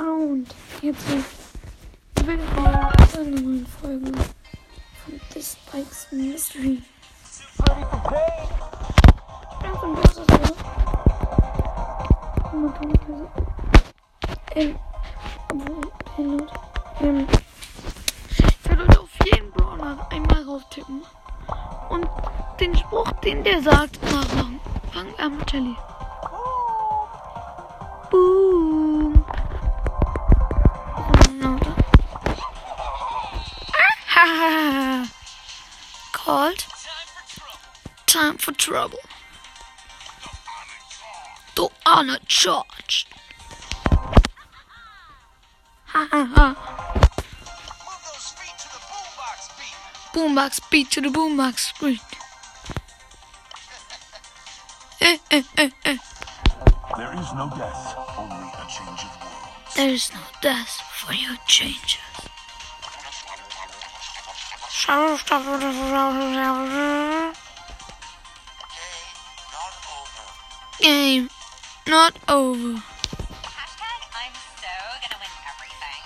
Und jetzt willkommen zu einer neuen Folge von This Spikes Mystery. Ist so. Momentan, ähm, obwohl, hey, ähm, ich heute auf jeden Brawler einmal raustippen und den Spruch, den der sagt, nachmachen. Wir an mit Jelly. Boom. Called. Time for trouble. Ha ha ha. The boombox beat. Boombox beat to the boombox beat. Eh, eh, eh, eh. There is no death, only a change of worlds. There is no death for your changes. Game not over. Game not over. Hashtag I'm so gonna win everything.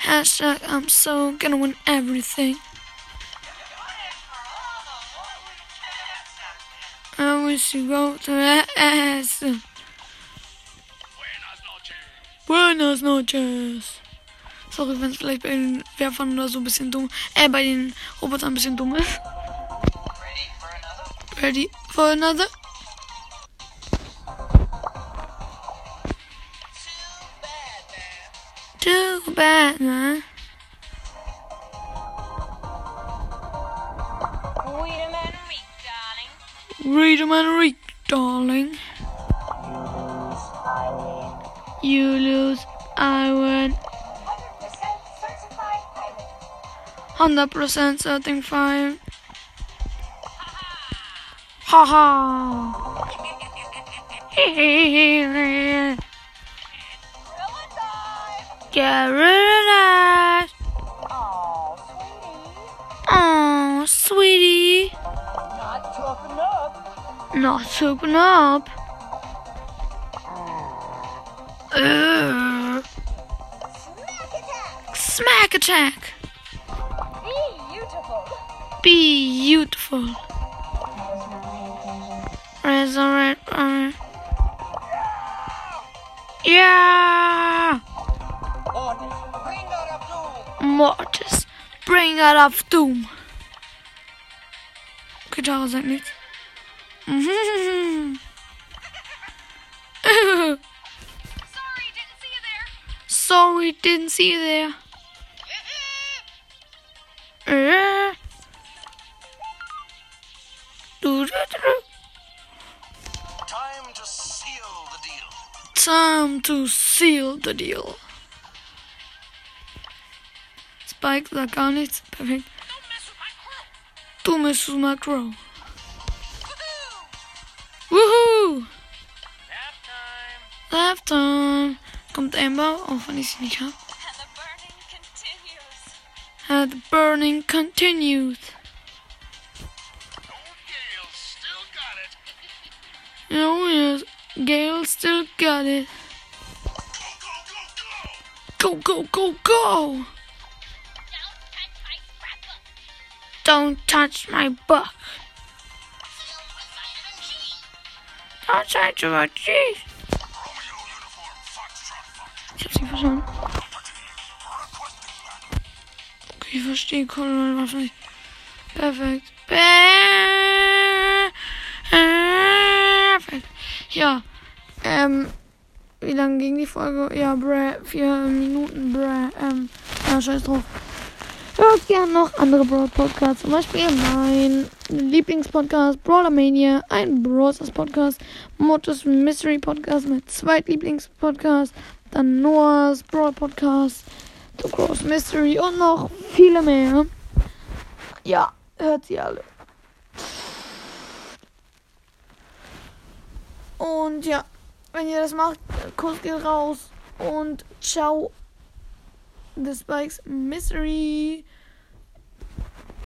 Hashtag I'm so gonna win everything. I wish you go to the ass. Buenas noches. Sorry, wenn es vielleicht bei den Werfern oder so ein bisschen dumm, äh, bei den Robotern ein bisschen dumm ist. Ready for another? Too bad, man. Too bad, man. Wait a minute, week, darling. Read 'em and read, darling. You lose, I win. 100% certified. Ha ha. Get rid of that. Oh, sweetie. Not toughen up. Not souping up. Ugh. Smack attack. Smack attack. Beautiful. Resurrect. Uh, yeah. Mortis, bring out of doom. Mortis. Bring out of Doom. Gitarre sagt nichts. Sorry, didn't see you there. Time to seal the deal. Time to seal the deal. Spike sagt gar nichts. Perfekt. Don't mess with my crew. Du misst my Crow. Woohoo! Nap time. Left time. Kommt Amber, auch wenn ich sie nicht habe. And the burning continues. Oh yes, Gale still got it. Go, go, go, go. Don't touch my book. Don't touch my cheese. Okay, ich verstehe Colonel Waffe. Perfekt. Perfekt. Ja, ähm, wie lang ging die Folge? Ja, bräh, vier Minuten, bräh, ähm, ja, scheiß drauf. Hört gern noch andere Brawl Podcasts, zum Beispiel mein Lieblingspodcast Brawler Mania, ein Brawlers Podcast, Mottos Mystery Podcast, mein Zweitlieblingspodcast, dann Noahs Brawl Podcast, The Cross Mystery und noch viele mehr. Ja, hört sie alle. Und ja, wenn ihr das macht, Kuss geht raus und ciao. The Spikes Mystery.